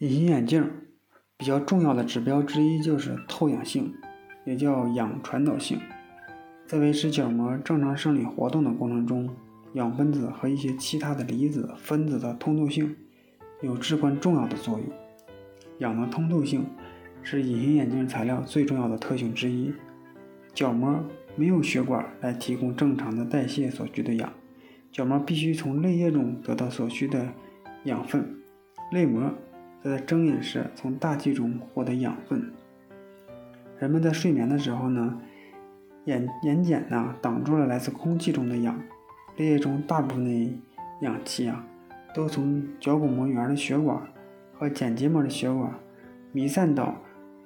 隐形眼镜比较重要的指标之一就是透氧性，也叫氧传导性，在维持角膜正常生理活动的过程中，氧分子和一些其他的离子分子的通透性有至关重要的作用。氧的通透性是隐形眼镜材料最重要的特性之一。角膜没有血管来提供正常的代谢所需的氧，角膜必须从泪液中得到所需的养分，泪膜在睁眼时从大气中获得养分。人们在睡眠的时候呢，眼眼睑呢挡住了来自空气中的氧，泪液中大部分的氧气啊，都从角骨膜缘的血管和睑结膜的血管弥散到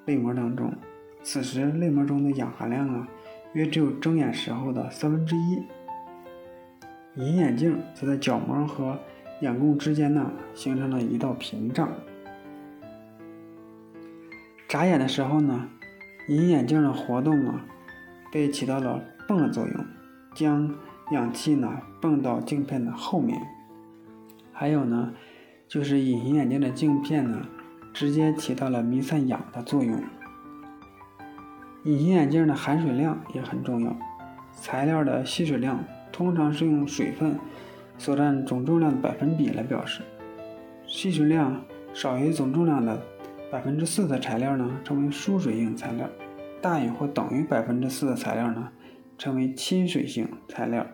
泪膜当中。此时，泪膜中的氧含量啊，约只有睁眼时候的三分之一。隐形眼镜则在角膜和眼供之间呢，形成了一道屏障。眨眼的时候呢，隐形眼镜的活动啊，被起到了泵的作用，将氧气呢泵到镜片的后面。还有呢，就是隐形眼镜的镜片呢，直接起到了弥散氧的作用。隐形眼镜的含水量也很重要，材料的吸水量通常是用水分所占总重量的百分比来表示。吸水量少于总重量的百分之四的材料呢，称为疏水性材料；大于或等于百分之四的材料呢，称为亲水性材料。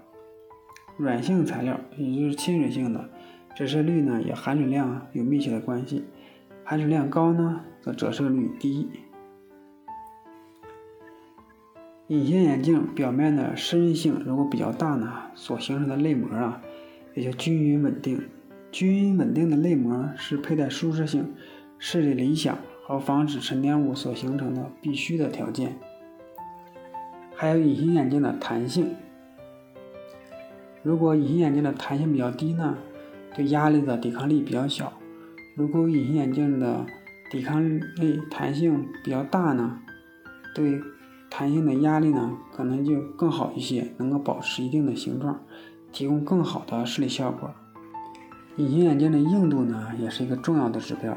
软性材料也就是亲水性的，折射率呢与含水量有密切的关系，含水量高呢，则折射率低。隐形眼镜表面的湿润性如果比较大呢，所形成的泪膜啊，也就均匀稳定。均匀稳定的泪膜是佩戴舒适性、视力理想和防止沉淀物所形成的必须的条件。还有隐形眼镜的弹性，如果隐形眼镜的弹性比较低呢，对压力的抵抗力比较小；如果隐形眼镜的抵抗力弹性比较大呢，对弹性的压力呢，可能就更好一些，能够保持一定的形状，提供更好的视力效果。隐形眼镜的硬度呢，也是一个重要的指标，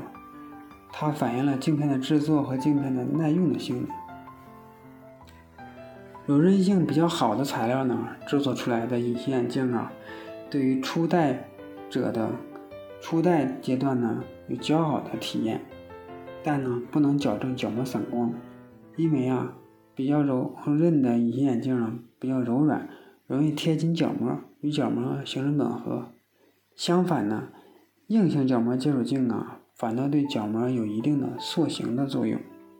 它反映了镜片的制作和镜片的耐用的性能。柔韧性比较好的材料呢，制作出来的隐形眼镜啊，对于初戴者的初戴阶段呢，有较好的体验，但呢，不能矫正角膜散光，因为啊。比较柔韧的隐形眼镜呢，比较柔软，容易贴紧角膜，与角膜形成吻合。相反呢，硬性角膜接触镜啊，反倒对角膜有一定的塑形的作用。